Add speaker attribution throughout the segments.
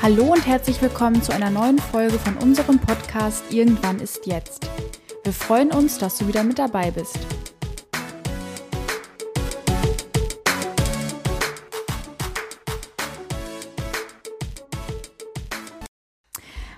Speaker 1: Hallo und herzlich willkommen zu einer neuen Folge von unserem Podcast Irgendwann ist jetzt. Wir freuen uns, dass du wieder mit dabei bist.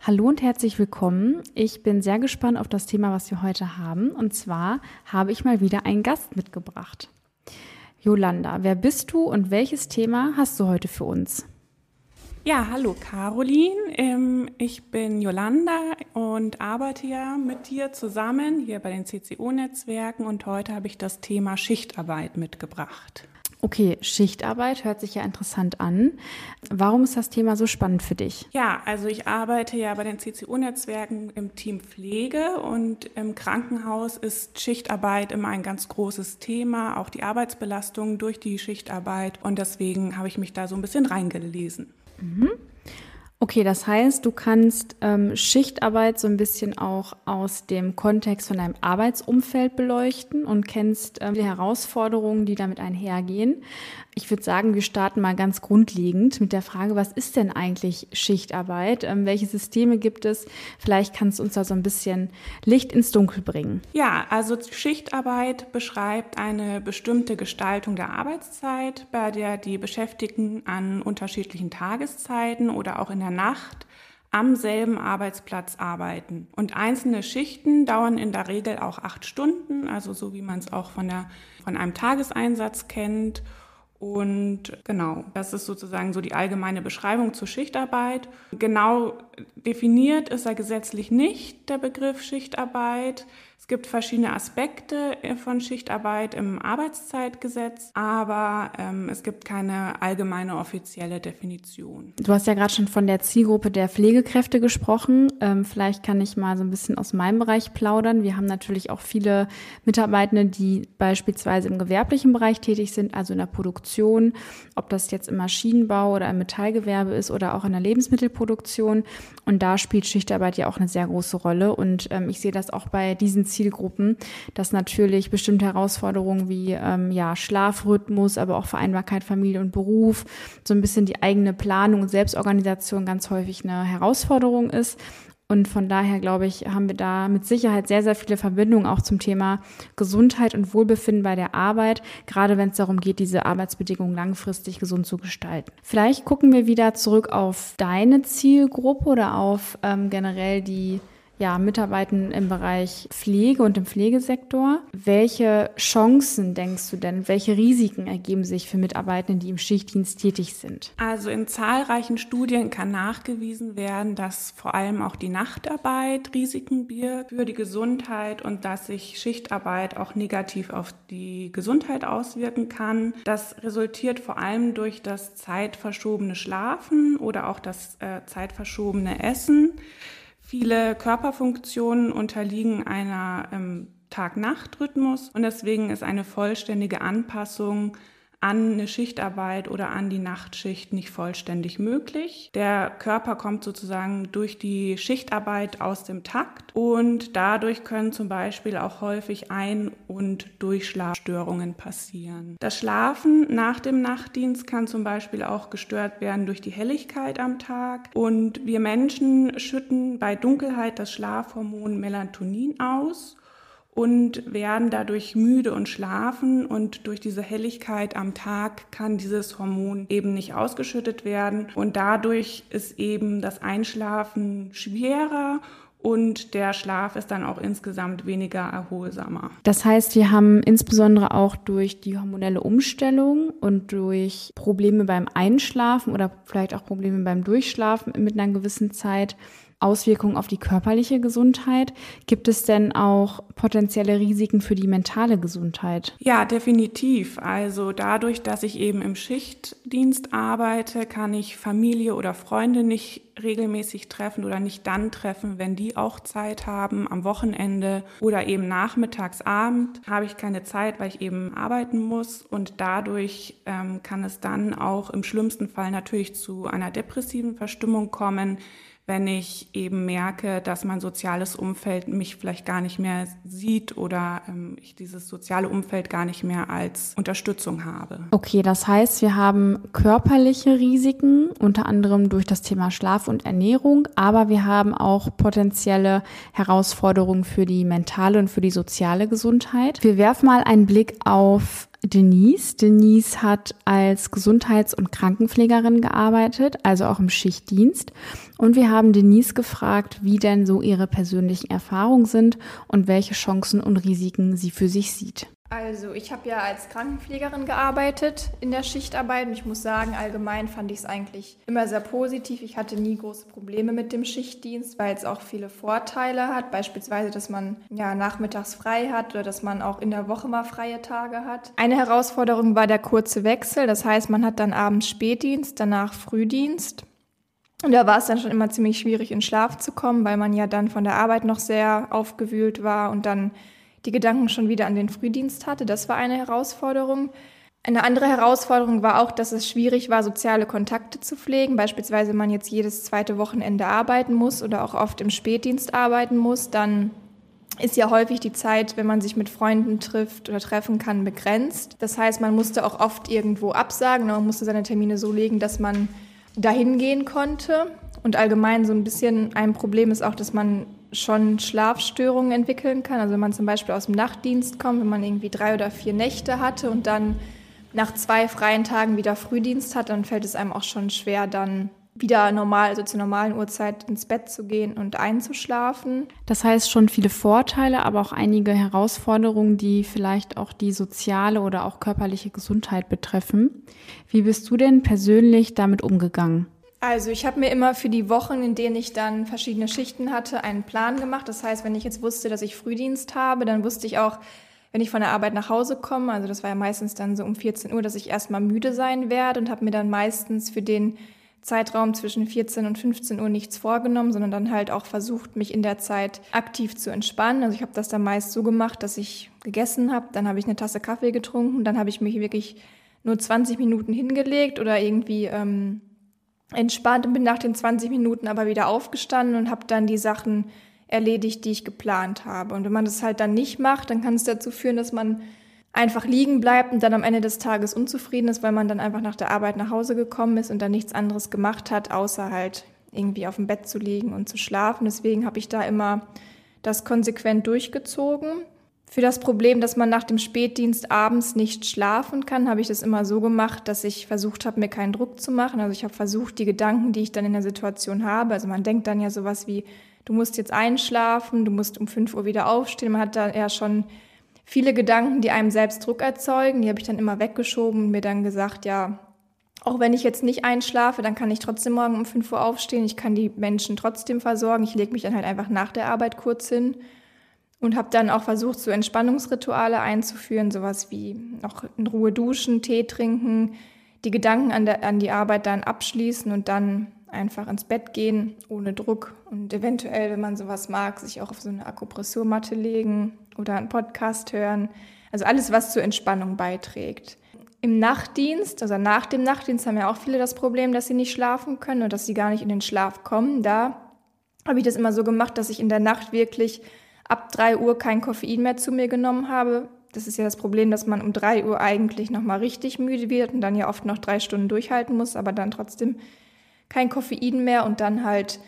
Speaker 1: Hallo und herzlich willkommen. Ich bin sehr gespannt auf das Thema, was wir heute haben. Und zwar habe ich mal wieder einen Gast mitgebracht. Jolanda, wer bist du und welches Thema hast du heute für uns?
Speaker 2: Ja, hallo Caroline. Ähm, ich bin Jolanda und arbeite ja mit dir zusammen hier bei den CCO-Netzwerken und heute habe ich das Thema Schichtarbeit mitgebracht.
Speaker 1: Okay, Schichtarbeit hört sich ja interessant an. Warum ist das Thema so spannend für dich?
Speaker 2: Ja, also ich arbeite ja bei den CCU-Netzwerken im Team Pflege und im Krankenhaus ist Schichtarbeit immer ein ganz großes Thema, auch die Arbeitsbelastung durch die Schichtarbeit und deswegen habe ich mich da so ein bisschen reingelesen.
Speaker 1: Mm-hmm. Okay, das heißt, du kannst ähm, Schichtarbeit so ein bisschen auch aus dem Kontext von deinem Arbeitsumfeld beleuchten und kennst ähm, die Herausforderungen, die damit einhergehen. Ich würde sagen, wir starten mal ganz grundlegend mit der Frage, was ist denn eigentlich Schichtarbeit? Ähm, welche Systeme gibt es? Vielleicht kannst du uns da so ein bisschen Licht ins Dunkel bringen.
Speaker 2: Ja, also Schichtarbeit beschreibt eine bestimmte Gestaltung der Arbeitszeit, bei der die Beschäftigten an unterschiedlichen Tageszeiten oder auch in der Nacht am selben Arbeitsplatz arbeiten. Und einzelne Schichten dauern in der Regel auch acht Stunden, also so wie man es auch von, der, von einem Tageseinsatz kennt. Und genau, das ist sozusagen so die allgemeine Beschreibung zur Schichtarbeit. Genau definiert ist er gesetzlich nicht, der Begriff Schichtarbeit. Es gibt verschiedene Aspekte äh, von Schichtarbeit im Arbeitszeitgesetz, aber ähm, es gibt keine allgemeine offizielle Definition.
Speaker 1: Du hast ja gerade schon von der Zielgruppe der Pflegekräfte gesprochen. Ähm, vielleicht kann ich mal so ein bisschen aus meinem Bereich plaudern. Wir haben natürlich auch viele Mitarbeitende, die beispielsweise im gewerblichen Bereich tätig sind, also in der Produktion, ob das jetzt im Maschinenbau oder im Metallgewerbe ist oder auch in der Lebensmittelproduktion. Und da spielt Schichtarbeit ja auch eine sehr große Rolle. Und ähm, ich sehe das auch bei diesen Zielgruppen, dass natürlich bestimmte Herausforderungen wie ähm, ja, Schlafrhythmus, aber auch Vereinbarkeit Familie und Beruf, so ein bisschen die eigene Planung und Selbstorganisation ganz häufig eine Herausforderung ist. Und von daher, glaube ich, haben wir da mit Sicherheit sehr, sehr viele Verbindungen auch zum Thema Gesundheit und Wohlbefinden bei der Arbeit, gerade wenn es darum geht, diese Arbeitsbedingungen langfristig gesund zu gestalten. Vielleicht gucken wir wieder zurück auf deine Zielgruppe oder auf ähm, generell die ja, Mitarbeitenden im Bereich Pflege und im Pflegesektor. Welche Chancen denkst du denn, welche Risiken ergeben sich für Mitarbeitende, die im Schichtdienst tätig sind?
Speaker 2: Also in zahlreichen Studien kann nachgewiesen werden, dass vor allem auch die Nachtarbeit Risiken birgt für die Gesundheit und dass sich Schichtarbeit auch negativ auf die Gesundheit auswirken kann. Das resultiert vor allem durch das zeitverschobene Schlafen oder auch das äh, zeitverschobene Essen. Viele Körperfunktionen unterliegen einer ähm, Tag-Nacht-Rhythmus. Und deswegen ist eine vollständige Anpassung an eine Schichtarbeit oder an die Nachtschicht nicht vollständig möglich. Der Körper kommt sozusagen durch die Schichtarbeit aus dem Takt und dadurch können zum Beispiel auch häufig Ein- und Durchschlafstörungen passieren. Das Schlafen nach dem Nachtdienst kann zum Beispiel auch gestört werden durch die Helligkeit am Tag und wir Menschen schütten bei Dunkelheit das Schlafhormon Melatonin aus und werden dadurch müde und schlafen und durch diese Helligkeit am Tag kann dieses Hormon eben nicht ausgeschüttet werden und dadurch ist eben das Einschlafen schwerer und der Schlaf ist dann auch insgesamt weniger erholsamer.
Speaker 1: Das heißt, wir haben insbesondere auch durch die hormonelle Umstellung und durch Probleme beim Einschlafen oder vielleicht auch Probleme beim Durchschlafen mit einer gewissen Zeit Auswirkungen auf die körperliche Gesundheit. Gibt es denn auch potenzielle Risiken für die mentale Gesundheit?
Speaker 2: Ja, definitiv. Also dadurch, dass ich eben im Schichtdienst arbeite, kann ich Familie oder Freunde nicht regelmäßig treffen oder nicht dann treffen, wenn die auch Zeit haben, am Wochenende oder eben nachmittags, Abend habe ich keine Zeit, weil ich eben arbeiten muss und dadurch ähm, kann es dann auch im schlimmsten Fall natürlich zu einer depressiven Verstimmung kommen, wenn ich eben merke, dass mein soziales Umfeld mich vielleicht gar nicht mehr sieht oder ähm, ich dieses soziale Umfeld gar nicht mehr als Unterstützung habe.
Speaker 1: Okay, das heißt, wir haben körperliche Risiken, unter anderem durch das Thema Schlaf und Ernährung, aber wir haben auch potenzielle Herausforderungen für die mentale und für die soziale Gesundheit. Wir werfen mal einen Blick auf Denise. Denise hat als Gesundheits- und Krankenpflegerin gearbeitet, also auch im Schichtdienst. Und wir haben Denise gefragt, wie denn so ihre persönlichen Erfahrungen sind und welche Chancen und Risiken sie für sich sieht.
Speaker 3: Also ich habe ja als Krankenpflegerin gearbeitet in der Schichtarbeit und ich muss sagen, allgemein fand ich es eigentlich immer sehr positiv. Ich hatte nie große Probleme mit dem Schichtdienst, weil es auch viele Vorteile hat, beispielsweise, dass man ja nachmittags frei hat oder dass man auch in der Woche mal freie Tage hat. Eine Herausforderung war der kurze Wechsel, das heißt, man hat dann abends Spätdienst, danach Frühdienst. Und da war es dann schon immer ziemlich schwierig, in Schlaf zu kommen, weil man ja dann von der Arbeit noch sehr aufgewühlt war und dann die Gedanken schon wieder an den Frühdienst hatte. Das war eine Herausforderung. Eine andere Herausforderung war auch, dass es schwierig war, soziale Kontakte zu pflegen. Beispielsweise, wenn man jetzt jedes zweite Wochenende arbeiten muss oder auch oft im Spätdienst arbeiten muss, dann ist ja häufig die Zeit, wenn man sich mit Freunden trifft oder treffen kann, begrenzt. Das heißt, man musste auch oft irgendwo absagen, man musste seine Termine so legen, dass man dahin gehen konnte. Und allgemein so ein bisschen ein Problem ist auch, dass man schon Schlafstörungen entwickeln kann. Also wenn man zum Beispiel aus dem Nachtdienst kommt, wenn man irgendwie drei oder vier Nächte hatte und dann nach zwei freien Tagen wieder Frühdienst hat, dann fällt es einem auch schon schwer, dann wieder normal, also zur normalen Uhrzeit ins Bett zu gehen und einzuschlafen.
Speaker 1: Das heißt schon viele Vorteile, aber auch einige Herausforderungen, die vielleicht auch die soziale oder auch körperliche Gesundheit betreffen. Wie bist du denn persönlich damit umgegangen?
Speaker 3: Also ich habe mir immer für die Wochen, in denen ich dann verschiedene Schichten hatte, einen Plan gemacht. Das heißt, wenn ich jetzt wusste, dass ich Frühdienst habe, dann wusste ich auch, wenn ich von der Arbeit nach Hause komme, also das war ja meistens dann so um 14 Uhr, dass ich erstmal müde sein werde und habe mir dann meistens für den Zeitraum zwischen 14 und 15 Uhr nichts vorgenommen, sondern dann halt auch versucht, mich in der Zeit aktiv zu entspannen. Also ich habe das dann meist so gemacht, dass ich gegessen habe, dann habe ich eine Tasse Kaffee getrunken, dann habe ich mich wirklich nur 20 Minuten hingelegt oder irgendwie ähm, entspannt und bin nach den 20 Minuten aber wieder aufgestanden und habe dann die Sachen erledigt, die ich geplant habe. Und wenn man das halt dann nicht macht, dann kann es dazu führen, dass man einfach liegen bleibt und dann am Ende des Tages unzufrieden ist, weil man dann einfach nach der Arbeit nach Hause gekommen ist und dann nichts anderes gemacht hat, außer halt irgendwie auf dem Bett zu liegen und zu schlafen. Deswegen habe ich da immer das konsequent durchgezogen. Für das Problem, dass man nach dem Spätdienst abends nicht schlafen kann, habe ich das immer so gemacht, dass ich versucht habe, mir keinen Druck zu machen. Also ich habe versucht, die Gedanken, die ich dann in der Situation habe, also man denkt dann ja sowas wie, du musst jetzt einschlafen, du musst um 5 Uhr wieder aufstehen. Man hat da ja schon viele Gedanken, die einem selbst Druck erzeugen. Die habe ich dann immer weggeschoben und mir dann gesagt, ja, auch wenn ich jetzt nicht einschlafe, dann kann ich trotzdem morgen um 5 Uhr aufstehen. Ich kann die Menschen trotzdem versorgen. Ich lege mich dann halt einfach nach der Arbeit kurz hin und habe dann auch versucht, so Entspannungsrituale einzuführen, sowas wie noch in Ruhe duschen, Tee trinken, die Gedanken an, der, an die Arbeit dann abschließen und dann einfach ins Bett gehen, ohne Druck und eventuell, wenn man sowas mag, sich auch auf so eine Akupressurmatte legen oder einen Podcast hören. Also alles, was zur Entspannung beiträgt. Im Nachtdienst, also nach dem Nachtdienst, haben ja auch viele das Problem, dass sie nicht schlafen können und dass sie gar nicht in den Schlaf kommen. Da habe ich das immer so gemacht, dass ich in der Nacht wirklich ab 3 Uhr kein Koffein mehr zu mir genommen habe. Das ist ja das Problem, dass man um 3 Uhr eigentlich nochmal richtig müde wird und dann ja oft noch drei Stunden durchhalten muss, aber dann trotzdem kein Koffein mehr und dann halt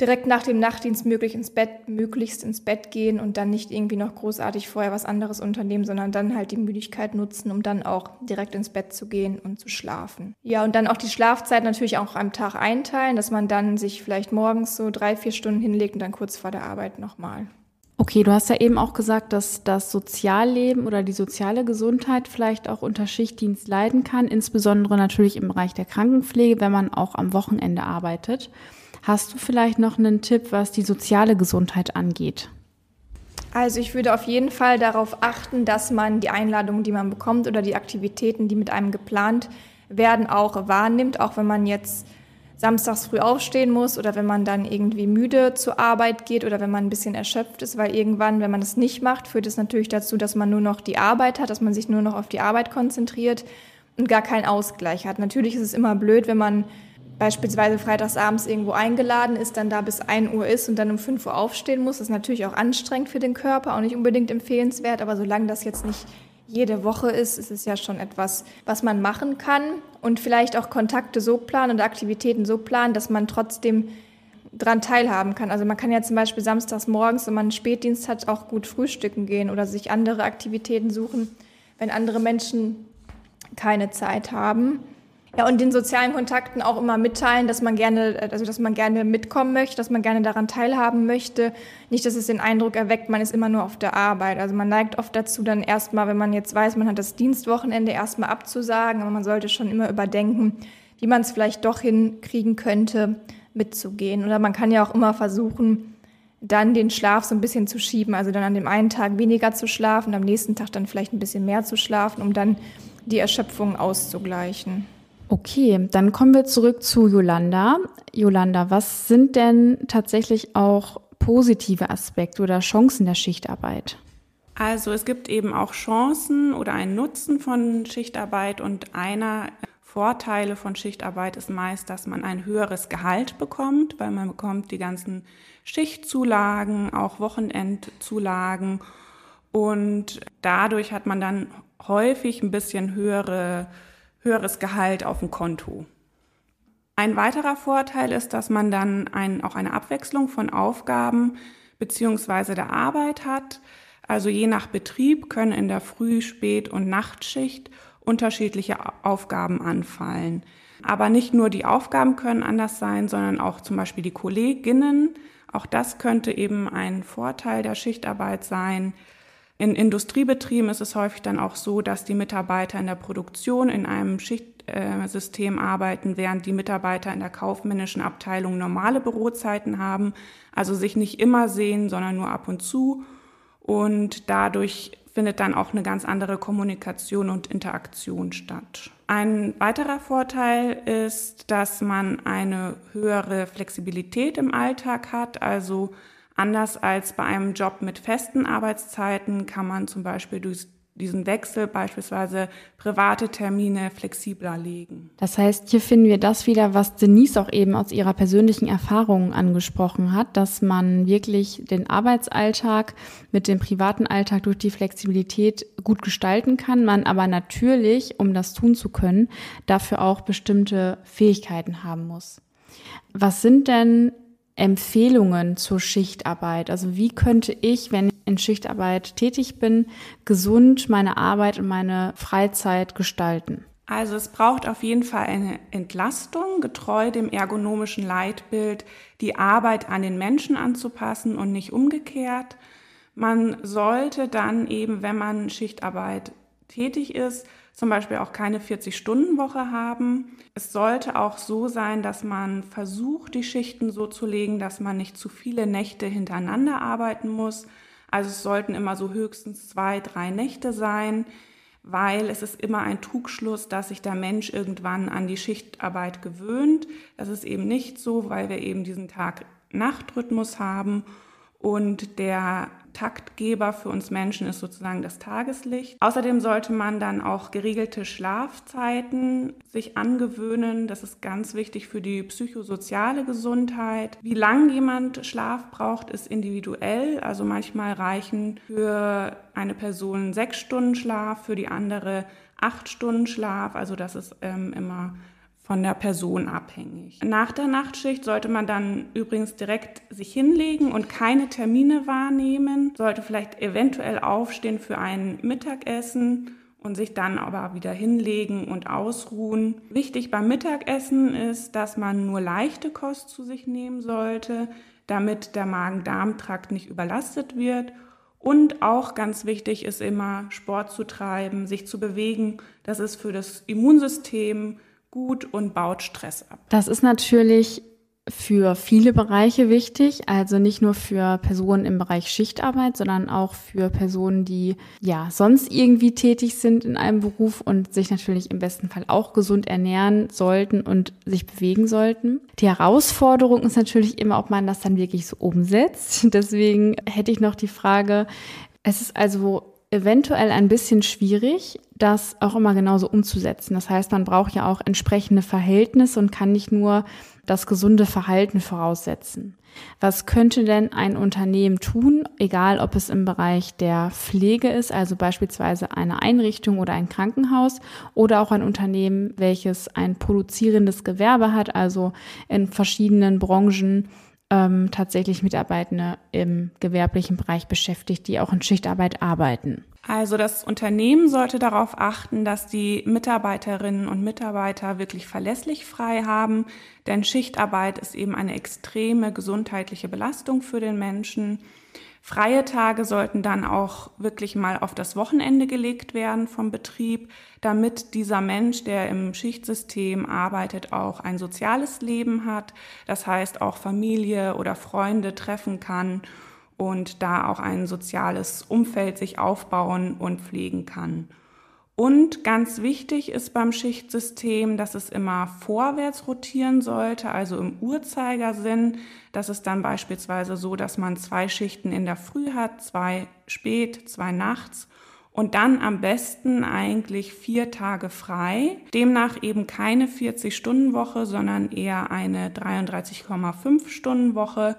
Speaker 3: direkt nach dem Nachtdienst möglich ins Bett, möglichst ins Bett gehen und dann nicht irgendwie noch großartig vorher was anderes unternehmen, sondern dann halt die Müdigkeit nutzen, um dann auch direkt ins Bett zu gehen und zu schlafen. Ja, und dann auch die Schlafzeit natürlich auch am Tag einteilen, dass man dann sich vielleicht morgens so drei, vier Stunden hinlegt und dann kurz vor der Arbeit nochmal.
Speaker 1: Okay, du hast ja eben auch gesagt, dass das Sozialleben oder die soziale Gesundheit vielleicht auch unter Schichtdienst leiden kann, insbesondere natürlich im Bereich der Krankenpflege, wenn man auch am Wochenende arbeitet. Hast du vielleicht noch einen Tipp, was die soziale Gesundheit angeht?
Speaker 3: Also ich würde auf jeden Fall darauf achten, dass man die Einladungen, die man bekommt oder die Aktivitäten, die mit einem geplant werden, auch wahrnimmt, auch wenn man jetzt samstags früh aufstehen muss oder wenn man dann irgendwie müde zur Arbeit geht oder wenn man ein bisschen erschöpft ist, weil irgendwann, wenn man das nicht macht, führt es natürlich dazu, dass man nur noch die Arbeit hat, dass man sich nur noch auf die Arbeit konzentriert und gar keinen Ausgleich hat. Natürlich ist es immer blöd, wenn man beispielsweise freitagsabends irgendwo eingeladen ist, dann da bis 1 Uhr ist und dann um 5 Uhr aufstehen muss, das ist natürlich auch anstrengend für den Körper, auch nicht unbedingt empfehlenswert, aber solange das jetzt nicht jede Woche ist, ist es ja schon etwas, was man machen kann und vielleicht auch Kontakte so planen und Aktivitäten so planen, dass man trotzdem dran teilhaben kann. Also man kann ja zum Beispiel samstags morgens, wenn man einen Spätdienst hat, auch gut frühstücken gehen oder sich andere Aktivitäten suchen, wenn andere Menschen keine Zeit haben. Ja, und den sozialen Kontakten auch immer mitteilen, dass man gerne, also dass man gerne mitkommen möchte, dass man gerne daran teilhaben möchte. Nicht, dass es den Eindruck erweckt, man ist immer nur auf der Arbeit. Also man neigt oft dazu, dann erstmal, wenn man jetzt weiß, man hat das Dienstwochenende erstmal abzusagen, aber man sollte schon immer überdenken, wie man es vielleicht doch hinkriegen könnte, mitzugehen. Oder man kann ja auch immer versuchen, dann den Schlaf so ein bisschen zu schieben. Also dann an dem einen Tag weniger zu schlafen, am nächsten Tag dann vielleicht ein bisschen mehr zu schlafen, um dann die Erschöpfung auszugleichen.
Speaker 1: Okay, dann kommen wir zurück zu Yolanda. Yolanda, was sind denn tatsächlich auch positive Aspekte oder Chancen der Schichtarbeit?
Speaker 2: Also es gibt eben auch Chancen oder einen Nutzen von Schichtarbeit und einer Vorteile von Schichtarbeit ist meist, dass man ein höheres Gehalt bekommt, weil man bekommt die ganzen Schichtzulagen, auch Wochenendzulagen und dadurch hat man dann häufig ein bisschen höhere höheres Gehalt auf dem Konto. Ein weiterer Vorteil ist, dass man dann ein, auch eine Abwechslung von Aufgaben beziehungsweise der Arbeit hat. Also je nach Betrieb können in der Früh-, Spät- und Nachtschicht unterschiedliche Aufgaben anfallen. Aber nicht nur die Aufgaben können anders sein, sondern auch zum Beispiel die Kolleginnen. Auch das könnte eben ein Vorteil der Schichtarbeit sein. In Industriebetrieben ist es häufig dann auch so, dass die Mitarbeiter in der Produktion in einem Schichtsystem arbeiten, während die Mitarbeiter in der kaufmännischen Abteilung normale Bürozeiten haben, also sich nicht immer sehen, sondern nur ab und zu. Und dadurch findet dann auch eine ganz andere Kommunikation und Interaktion statt. Ein weiterer Vorteil ist, dass man eine höhere Flexibilität im Alltag hat, also Anders als bei einem Job mit festen Arbeitszeiten kann man zum Beispiel durch diesen Wechsel beispielsweise private Termine flexibler legen.
Speaker 1: Das heißt, hier finden wir das wieder, was Denise auch eben aus ihrer persönlichen Erfahrung angesprochen hat, dass man wirklich den Arbeitsalltag mit dem privaten Alltag durch die Flexibilität gut gestalten kann, man aber natürlich, um das tun zu können, dafür auch bestimmte Fähigkeiten haben muss. Was sind denn Empfehlungen zur Schichtarbeit? Also wie könnte ich, wenn ich in Schichtarbeit tätig bin, gesund meine Arbeit und meine Freizeit gestalten?
Speaker 2: Also es braucht auf jeden Fall eine Entlastung, getreu dem ergonomischen Leitbild, die Arbeit an den Menschen anzupassen und nicht umgekehrt. Man sollte dann eben, wenn man Schichtarbeit tätig ist, zum Beispiel auch keine 40-Stunden-Woche haben. Es sollte auch so sein, dass man versucht, die Schichten so zu legen, dass man nicht zu viele Nächte hintereinander arbeiten muss. Also es sollten immer so höchstens zwei, drei Nächte sein, weil es ist immer ein Trugschluss, dass sich der Mensch irgendwann an die Schichtarbeit gewöhnt. Das ist eben nicht so, weil wir eben diesen Tag-Nacht-Rhythmus haben und der Taktgeber für uns Menschen ist sozusagen das Tageslicht. Außerdem sollte man dann auch geregelte Schlafzeiten sich angewöhnen. Das ist ganz wichtig für die psychosoziale Gesundheit. Wie lang jemand Schlaf braucht, ist individuell. Also manchmal reichen für eine Person sechs Stunden Schlaf, für die andere acht Stunden Schlaf. Also das ist ähm, immer von der Person abhängig. Nach der Nachtschicht sollte man dann übrigens direkt sich hinlegen und keine Termine wahrnehmen, sollte vielleicht eventuell aufstehen für ein Mittagessen und sich dann aber wieder hinlegen und ausruhen. Wichtig beim Mittagessen ist, dass man nur leichte Kost zu sich nehmen sollte, damit der Magen-Darm-Trakt nicht überlastet wird. Und auch ganz wichtig ist immer, Sport zu treiben, sich zu bewegen. Das ist für das Immunsystem gut und baut Stress ab.
Speaker 1: Das ist natürlich für viele Bereiche wichtig, also nicht nur für Personen im Bereich Schichtarbeit, sondern auch für Personen, die ja sonst irgendwie tätig sind in einem Beruf und sich natürlich im besten Fall auch gesund ernähren sollten und sich bewegen sollten. Die Herausforderung ist natürlich immer, ob man das dann wirklich so umsetzt. Deswegen hätte ich noch die Frage, es ist also eventuell ein bisschen schwierig, das auch immer genauso umzusetzen. Das heißt, man braucht ja auch entsprechende Verhältnisse und kann nicht nur das gesunde Verhalten voraussetzen. Was könnte denn ein Unternehmen tun, egal ob es im Bereich der Pflege ist, also beispielsweise eine Einrichtung oder ein Krankenhaus, oder auch ein Unternehmen, welches ein produzierendes Gewerbe hat, also in verschiedenen Branchen ähm, tatsächlich Mitarbeitende im gewerblichen Bereich beschäftigt, die auch in Schichtarbeit arbeiten.
Speaker 2: Also das Unternehmen sollte darauf achten, dass die Mitarbeiterinnen und Mitarbeiter wirklich verlässlich frei haben, denn Schichtarbeit ist eben eine extreme gesundheitliche Belastung für den Menschen. Freie Tage sollten dann auch wirklich mal auf das Wochenende gelegt werden vom Betrieb, damit dieser Mensch, der im Schichtsystem arbeitet, auch ein soziales Leben hat, das heißt auch Familie oder Freunde treffen kann und da auch ein soziales Umfeld sich aufbauen und pflegen kann. Und ganz wichtig ist beim Schichtsystem, dass es immer vorwärts rotieren sollte, also im Uhrzeigersinn. Das ist dann beispielsweise so, dass man zwei Schichten in der Früh hat, zwei spät, zwei nachts und dann am besten eigentlich vier Tage frei. Demnach eben keine 40-Stunden-Woche, sondern eher eine 33,5-Stunden-Woche.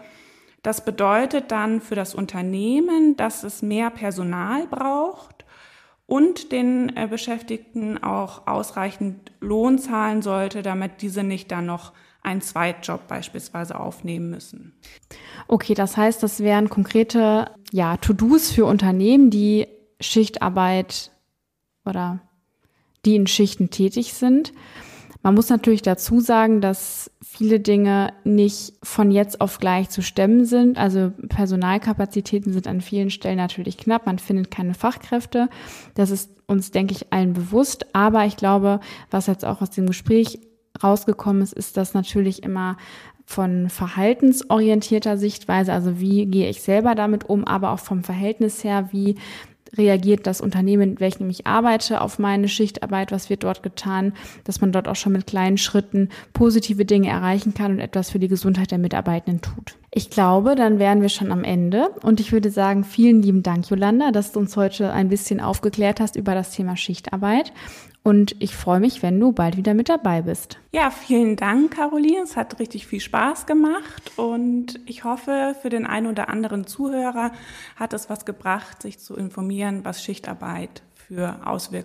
Speaker 2: Das bedeutet dann für das Unternehmen, dass es mehr Personal braucht und den äh, Beschäftigten auch ausreichend Lohn zahlen sollte, damit diese nicht dann noch einen Zweitjob beispielsweise aufnehmen müssen.
Speaker 1: Okay, das heißt, das wären konkrete ja, To-Dos für Unternehmen, die Schichtarbeit oder die in Schichten tätig sind. Man muss natürlich dazu sagen, dass viele Dinge nicht von jetzt auf gleich zu stemmen sind. Also Personalkapazitäten sind an vielen Stellen natürlich knapp. Man findet keine Fachkräfte. Das ist uns, denke ich, allen bewusst. Aber ich glaube, was jetzt auch aus dem Gespräch rausgekommen ist, ist das natürlich immer von verhaltensorientierter Sichtweise, also wie gehe ich selber damit um, aber auch vom Verhältnis her, wie reagiert das Unternehmen, in welchem ich arbeite, auf meine Schichtarbeit, was wird dort getan, dass man dort auch schon mit kleinen Schritten positive Dinge erreichen kann und etwas für die Gesundheit der Mitarbeitenden tut. Ich glaube, dann wären wir schon am Ende und ich würde sagen, vielen lieben Dank, Jolanda, dass du uns heute ein bisschen aufgeklärt hast über das Thema Schichtarbeit und ich freue mich, wenn du bald wieder mit dabei bist.
Speaker 2: Ja, vielen Dank, Caroline. Es hat richtig viel Spaß gemacht und ich hoffe, für den einen oder anderen Zuhörer hat es was gebracht, sich zu informieren, was Schichtarbeit für Auswirkungen